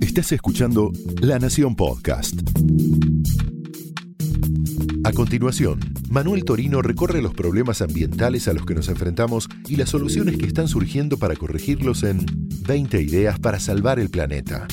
Estás escuchando La Nación Podcast. A continuación, Manuel Torino recorre los problemas ambientales a los que nos enfrentamos y las soluciones que están surgiendo para corregirlos en 20 ideas para salvar el planeta.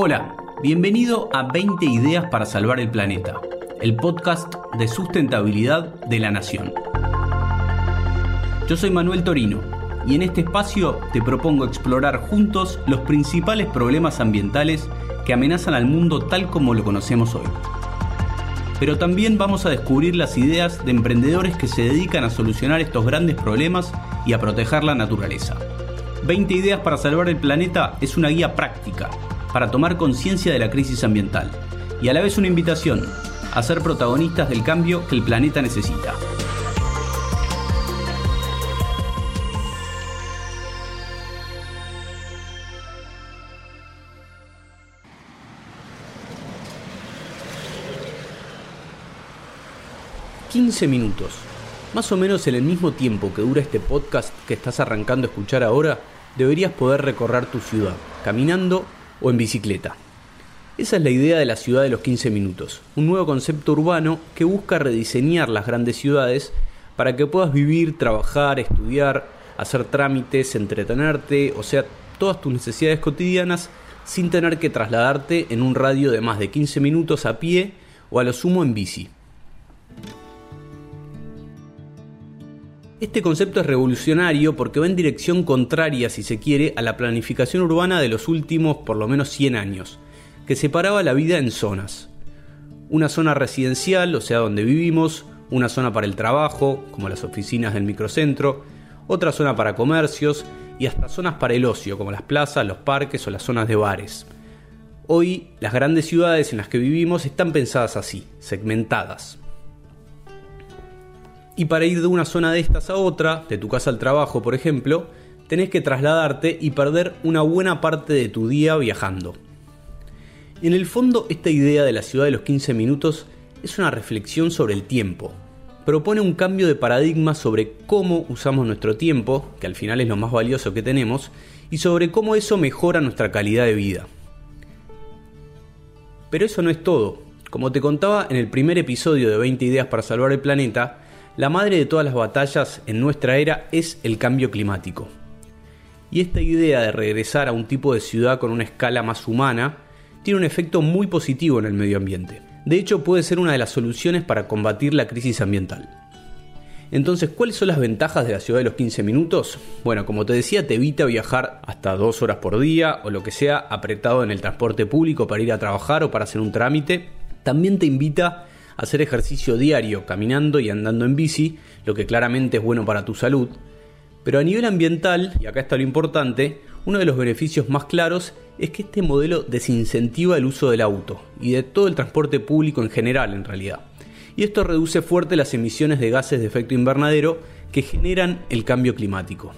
Hola, bienvenido a 20 ideas para salvar el planeta, el podcast de sustentabilidad de la Nación. Yo soy Manuel Torino y en este espacio te propongo explorar juntos los principales problemas ambientales que amenazan al mundo tal como lo conocemos hoy. Pero también vamos a descubrir las ideas de emprendedores que se dedican a solucionar estos grandes problemas y a proteger la naturaleza. 20 ideas para salvar el planeta es una guía práctica para tomar conciencia de la crisis ambiental y a la vez una invitación a ser protagonistas del cambio que el planeta necesita. ...15 minutos... ...más o menos en el mismo tiempo que dura este podcast... ...que estás arrancando a escuchar ahora... ...deberías poder recorrer tu ciudad... ...caminando o en bicicleta. Esa es la idea de la ciudad de los 15 minutos, un nuevo concepto urbano que busca rediseñar las grandes ciudades para que puedas vivir, trabajar, estudiar, hacer trámites, entretenerte, o sea, todas tus necesidades cotidianas sin tener que trasladarte en un radio de más de 15 minutos a pie o a lo sumo en bici. Este concepto es revolucionario porque va en dirección contraria, si se quiere, a la planificación urbana de los últimos por lo menos 100 años, que separaba la vida en zonas. Una zona residencial, o sea, donde vivimos, una zona para el trabajo, como las oficinas del microcentro, otra zona para comercios y hasta zonas para el ocio, como las plazas, los parques o las zonas de bares. Hoy, las grandes ciudades en las que vivimos están pensadas así, segmentadas. Y para ir de una zona de estas a otra, de tu casa al trabajo por ejemplo, tenés que trasladarte y perder una buena parte de tu día viajando. En el fondo, esta idea de la ciudad de los 15 minutos es una reflexión sobre el tiempo. Propone un cambio de paradigma sobre cómo usamos nuestro tiempo, que al final es lo más valioso que tenemos, y sobre cómo eso mejora nuestra calidad de vida. Pero eso no es todo. Como te contaba en el primer episodio de 20 ideas para salvar el planeta, la madre de todas las batallas en nuestra era es el cambio climático. Y esta idea de regresar a un tipo de ciudad con una escala más humana tiene un efecto muy positivo en el medio ambiente. De hecho, puede ser una de las soluciones para combatir la crisis ambiental. Entonces, ¿cuáles son las ventajas de la ciudad de los 15 minutos? Bueno, como te decía, te evita viajar hasta dos horas por día o lo que sea apretado en el transporte público para ir a trabajar o para hacer un trámite. También te invita hacer ejercicio diario caminando y andando en bici, lo que claramente es bueno para tu salud. Pero a nivel ambiental, y acá está lo importante, uno de los beneficios más claros es que este modelo desincentiva el uso del auto y de todo el transporte público en general en realidad. Y esto reduce fuerte las emisiones de gases de efecto invernadero que generan el cambio climático.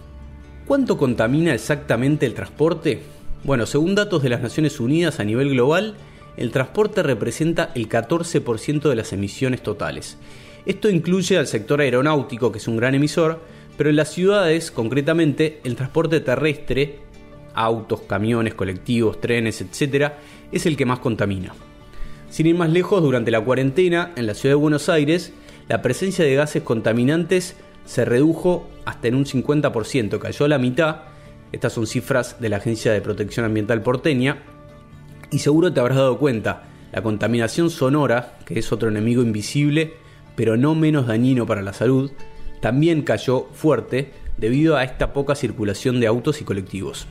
¿Cuánto contamina exactamente el transporte? Bueno, según datos de las Naciones Unidas a nivel global, el transporte representa el 14% de las emisiones totales. Esto incluye al sector aeronáutico, que es un gran emisor, pero en las ciudades, concretamente, el transporte terrestre, autos, camiones, colectivos, trenes, etc., es el que más contamina. Sin ir más lejos, durante la cuarentena, en la ciudad de Buenos Aires, la presencia de gases contaminantes se redujo hasta en un 50%, cayó a la mitad. Estas son cifras de la Agencia de Protección Ambiental porteña, y seguro te habrás dado cuenta, la contaminación sonora, que es otro enemigo invisible, pero no menos dañino para la salud, también cayó fuerte debido a esta poca circulación de autos y colectivos.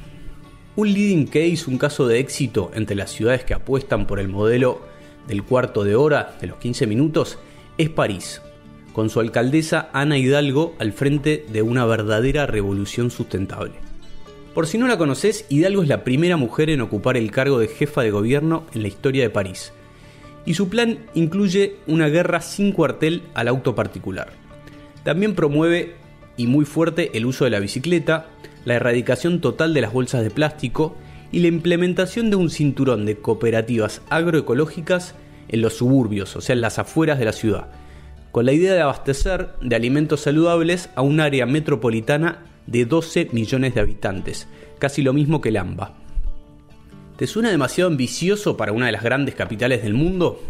Un leading case, un caso de éxito entre las ciudades que apuestan por el modelo del cuarto de hora, de los 15 minutos, es París, con su alcaldesa Ana Hidalgo al frente de una verdadera revolución sustentable. Por si no la conoces, Hidalgo es la primera mujer en ocupar el cargo de jefa de gobierno en la historia de París. Y su plan incluye una guerra sin cuartel al auto particular. También promueve, y muy fuerte, el uso de la bicicleta, la erradicación total de las bolsas de plástico y la implementación de un cinturón de cooperativas agroecológicas en los suburbios, o sea, en las afueras de la ciudad, con la idea de abastecer de alimentos saludables a un área metropolitana de 12 millones de habitantes, casi lo mismo que Lamba. ¿Te suena demasiado ambicioso para una de las grandes capitales del mundo?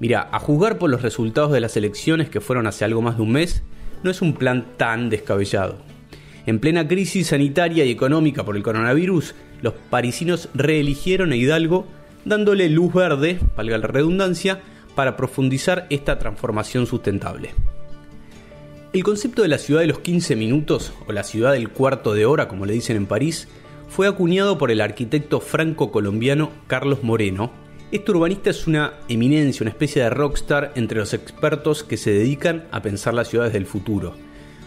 Mira, a juzgar por los resultados de las elecciones que fueron hace algo más de un mes, no es un plan tan descabellado. En plena crisis sanitaria y económica por el coronavirus, los parisinos reeligieron a Hidalgo dándole luz verde, valga la redundancia, para profundizar esta transformación sustentable. El concepto de la ciudad de los 15 minutos, o la ciudad del cuarto de hora, como le dicen en París, fue acuñado por el arquitecto franco-colombiano Carlos Moreno. Este urbanista es una eminencia, una especie de rockstar entre los expertos que se dedican a pensar las ciudades del futuro.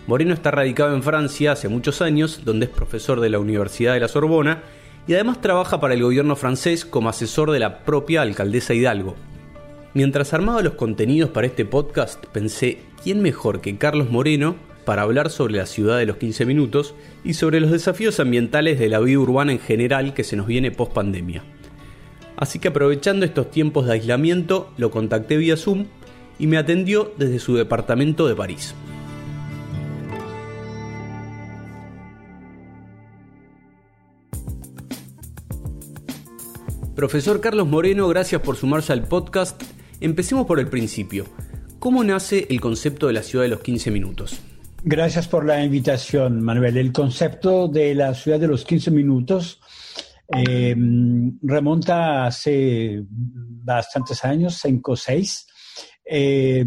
Moreno está radicado en Francia hace muchos años, donde es profesor de la Universidad de la Sorbona y además trabaja para el gobierno francés como asesor de la propia alcaldesa Hidalgo. Mientras armaba los contenidos para este podcast, pensé, ¿quién mejor que Carlos Moreno para hablar sobre la ciudad de los 15 minutos y sobre los desafíos ambientales de la vida urbana en general que se nos viene post pandemia? Así que aprovechando estos tiempos de aislamiento, lo contacté vía Zoom y me atendió desde su departamento de París. Profesor Carlos Moreno, gracias por sumarse al podcast. Empecemos por el principio. ¿Cómo nace el concepto de la ciudad de los 15 minutos? Gracias por la invitación, Manuel. El concepto de la ciudad de los 15 minutos eh, remonta hace bastantes años, cinco o seis, eh,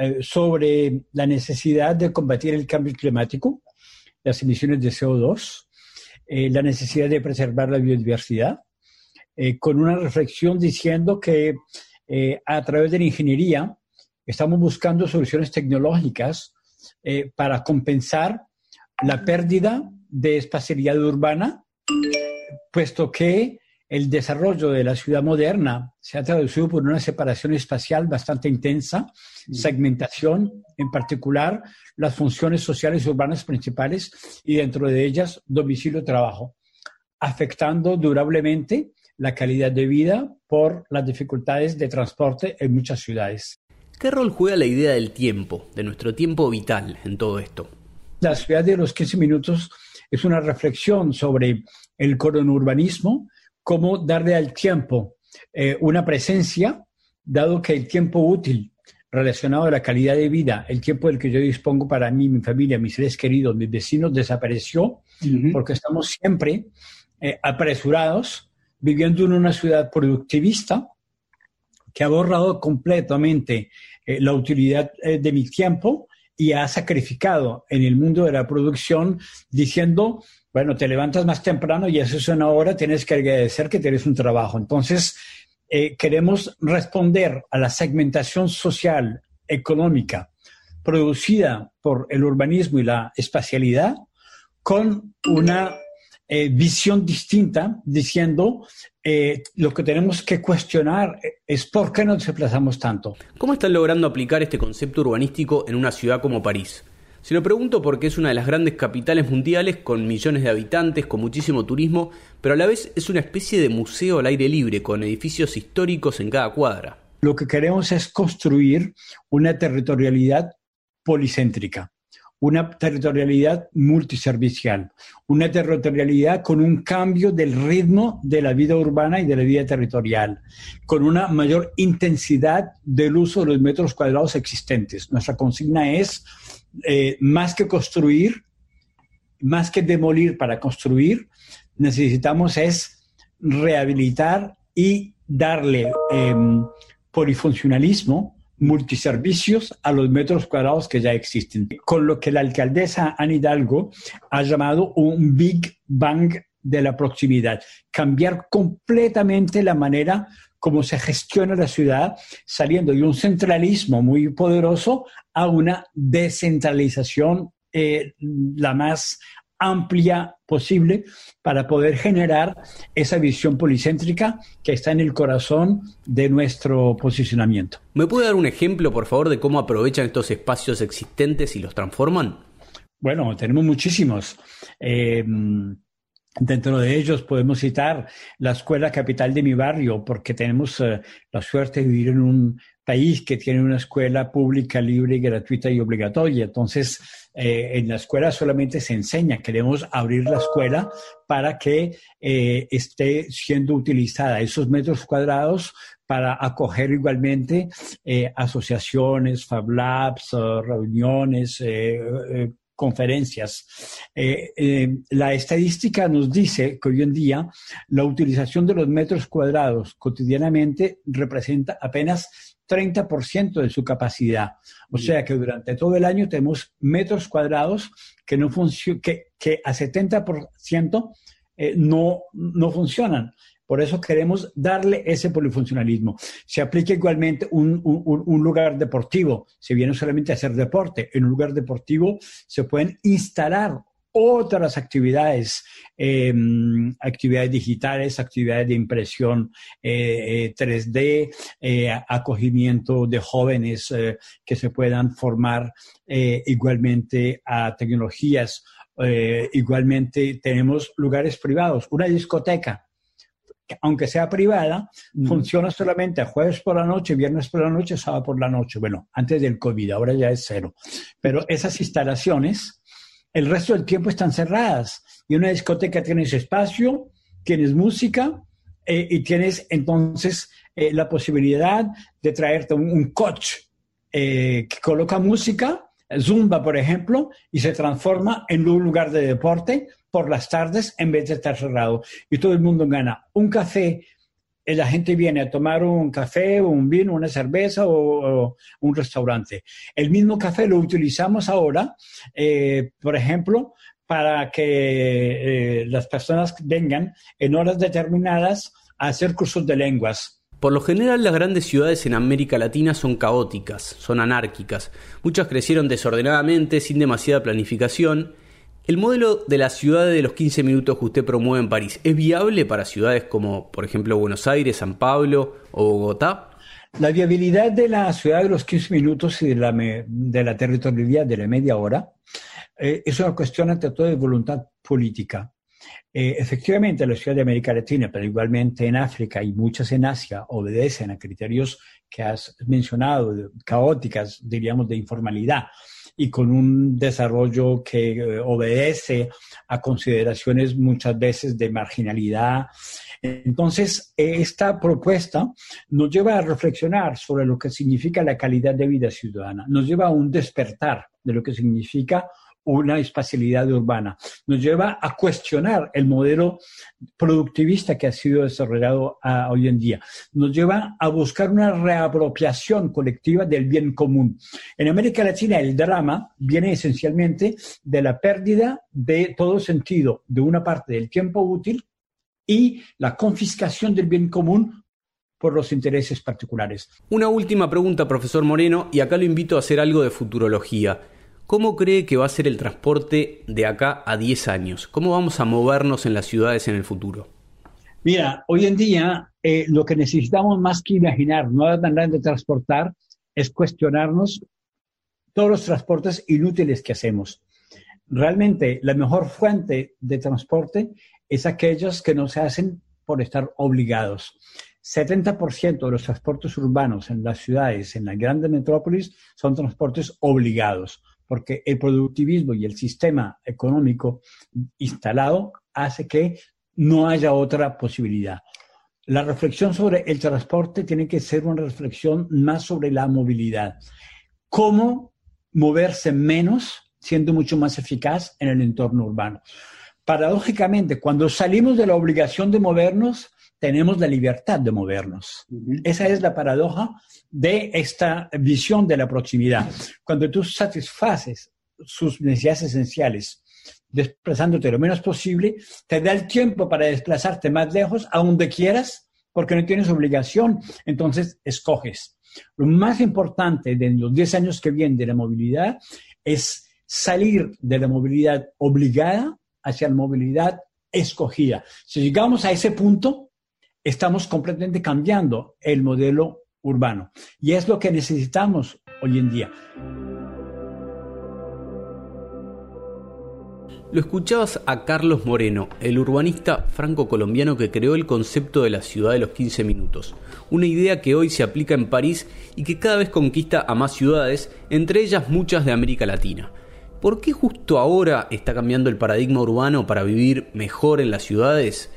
eh, sobre la necesidad de combatir el cambio climático, las emisiones de CO2, la necesidad de preservar la biodiversidad eh, con una reflexión diciendo que eh, a través de la ingeniería estamos buscando soluciones tecnológicas eh, para compensar la pérdida de espacialidad urbana, puesto que el desarrollo de la ciudad moderna se ha traducido por una separación espacial bastante intensa, segmentación, en particular las funciones sociales urbanas principales y dentro de ellas domicilio-trabajo, afectando durablemente la calidad de vida por las dificultades de transporte en muchas ciudades. ¿Qué rol juega la idea del tiempo, de nuestro tiempo vital en todo esto? La ciudad de los 15 minutos es una reflexión sobre el coronurbanismo, cómo darle al tiempo eh, una presencia, dado que el tiempo útil relacionado a la calidad de vida, el tiempo del que yo dispongo para mí, mi familia, mis seres queridos, mis vecinos, desapareció, porque estamos siempre eh, apresurados viviendo en una ciudad productivista que ha borrado completamente eh, la utilidad eh, de mi tiempo y ha sacrificado en el mundo de la producción diciendo, bueno, te levantas más temprano y eso es una hora, tienes que agradecer que tienes un trabajo. Entonces, eh, queremos responder a la segmentación social, económica, producida por el urbanismo y la espacialidad con una eh, visión distinta, diciendo eh, lo que tenemos que cuestionar es por qué nos desplazamos tanto. ¿Cómo están logrando aplicar este concepto urbanístico en una ciudad como París? Se lo pregunto porque es una de las grandes capitales mundiales con millones de habitantes, con muchísimo turismo, pero a la vez es una especie de museo al aire libre, con edificios históricos en cada cuadra. Lo que queremos es construir una territorialidad policéntrica una territorialidad multiservicial, una territorialidad con un cambio del ritmo de la vida urbana y de la vida territorial, con una mayor intensidad del uso de los metros cuadrados existentes. Nuestra consigna es eh, más que construir, más que demolir para construir, necesitamos es rehabilitar y darle em, polifuncionalismo multiservicios a los metros cuadrados que ya existen, con lo que la alcaldesa Anne Hidalgo ha llamado un Big Bang de la proximidad, cambiar completamente la manera como se gestiona la ciudad, saliendo de un centralismo muy poderoso a una descentralización eh, la más amplia posible para poder generar esa visión policéntrica que está en el corazón de nuestro posicionamiento. ¿Me puede dar un ejemplo, por favor, de cómo aprovechan estos espacios existentes y los transforman? Bueno, tenemos muchísimos. Eh, Dentro de ellos podemos citar la escuela capital de mi barrio, porque tenemos eh, la suerte de vivir en un país que tiene una escuela pública, libre, gratuita y obligatoria. Entonces, eh, en la escuela solamente se enseña. Queremos abrir la escuela para que eh, esté siendo utilizada esos metros cuadrados para acoger igualmente asociaciones, Fab Labs, reuniones, conferencias. Eh, eh, la estadística nos dice que hoy en día la utilización de los metros cuadrados cotidianamente representa apenas 30% de su capacidad. O sea que durante todo el año tenemos metros cuadrados que, no que, que a 70% eh, no, no funcionan. Por eso queremos darle ese polifuncionalismo. Se aplica igualmente un, lugar deportivo. Se viene solamente a hacer deporte. En un lugar deportivo se pueden instalar otras actividades, em, actividades digitales, actividades de impresión 3D, eh, eh, acogimiento de jóvenes eh, que se puedan formar igualmente a tecnologías. igualmente tenemos lugares privados, una discoteca aunque sea privada, funciona solamente a jueves por la noche, viernes por la noche, sábado por la noche. Bueno, antes del COVID, ahora ya es cero. Pero esas instalaciones, el resto del tiempo están cerradas. Y una discoteca tienes espacio, tienes música eh, y tienes entonces eh, la posibilidad de traerte un, coach eh, que coloca música, Zumba, por ejemplo, y se transforma en un lugar de deporte por las tardes en vez de estar cerrado. Y todo el mundo gana. Un café, la gente viene a tomar un café, un vino, una cerveza o, un restaurante. El mismo café lo utilizamos ahora, eh, por ejemplo, para que eh, las personas vengan en horas determinadas a hacer cursos de lenguas. Por lo general las grandes ciudades en América Latina son caóticas, son anárquicas. Muchas crecieron desordenadamente, sin demasiada planificación, ¿El modelo de la ciudad de los 15 minutos que usted promueve en París es viable para ciudades como, por ejemplo, Buenos Aires, San Pablo o Bogotá? La viabilidad de la ciudad de los 15 minutos y de la, de la territorialidad de la media hora eh, es una cuestión ante todo de voluntad política. Eh, efectivamente, la ciudad de América Latina, pero igualmente en África y muchas en Asia, obedecen a criterios que has mencionado, caóticas, diríamos, de informalidad y con un desarrollo que eh, obedece a consideraciones muchas veces de marginalidad. Entonces, esta propuesta nos lleva a reflexionar sobre lo que significa la calidad de vida ciudadana, nos lleva a un despertar de lo que significa una espacialidad urbana. Nos lleva a cuestionar el modelo productivista que ha sido desarrollado ah, hoy en día. Nos lleva a buscar una reapropiación colectiva del bien común. En América Latina el drama viene esencialmente de la pérdida de todo sentido de una parte del tiempo útil y la confiscación del bien común por los intereses particulares. Una última pregunta, profesor Moreno, y acá lo invito a hacer algo de futurología. ¿Cómo cree que va a ser el transporte de acá a 10 años? ¿Cómo vamos a movernos en las ciudades en el futuro? Mira, hoy en día eh, lo que necesitamos más que imaginar nuevas maneras de transportar es cuestionarnos todos los transportes inútiles que hacemos. Realmente la mejor fuente de transporte es aquellos que no se hacen por estar obligados. 70% de los transportes urbanos en las ciudades, en las grandes metrópolis, son transportes obligados porque el productivismo y el sistema económico instalado hace que no haya otra posibilidad. La reflexión sobre el transporte tiene que ser una reflexión más sobre la movilidad. ¿Cómo moverse menos siendo mucho más eficaz en el entorno urbano? Paradójicamente, cuando salimos de la obligación de movernos, tenemos la libertad de movernos. Esa es la paradoja de esta visión de la proximidad. Cuando tú satisfaces sus necesidades esenciales, desplazándote lo menos posible, te da el tiempo para desplazarte más lejos, a donde quieras, porque no tienes obligación, entonces escoges. Lo más importante de los 10 años que vienen de la movilidad es salir de la movilidad obligada hacia la movilidad escogida. Si llegamos a ese punto, estamos completamente cambiando el modelo urbano. Y es lo que necesitamos hoy en día. Lo escuchabas a Carlos Moreno, el urbanista franco-colombiano que creó el concepto de la ciudad de los 15 minutos, una idea que hoy se aplica en París y que cada vez conquista a más ciudades, entre ellas muchas de América Latina. ¿Por qué justo ahora está cambiando el paradigma urbano para vivir mejor en las ciudades?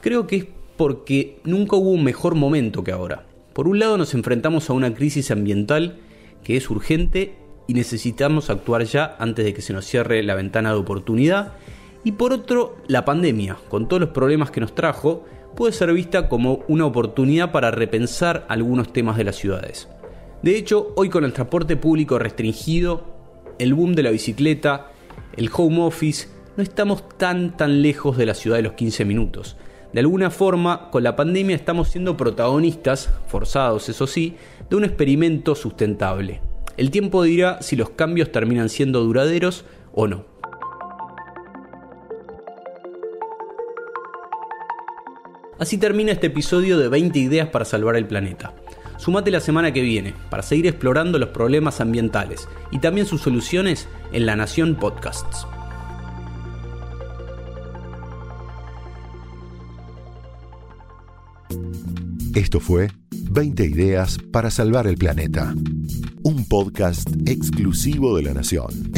Creo que es porque nunca hubo un mejor momento que ahora. Por un lado nos enfrentamos a una crisis ambiental que es urgente y necesitamos actuar ya antes de que se nos cierre la ventana de oportunidad. Y por otro, la pandemia, con todos los problemas que nos trajo, puede ser vista como una oportunidad para repensar algunos temas de las ciudades. De hecho, hoy con el transporte público restringido, el boom de la bicicleta, el home office, no estamos tan tan lejos de la ciudad de los 15 minutos. De alguna forma, con la pandemia estamos siendo protagonistas, forzados eso sí, de un experimento sustentable. El tiempo dirá si los cambios terminan siendo duraderos o no. Así termina este episodio de 20 ideas para salvar el planeta. Sumate la semana que viene para seguir explorando los problemas ambientales y también sus soluciones en La Nación Podcasts. Esto fue 20 ideas para salvar el planeta. Un podcast exclusivo de La Nación.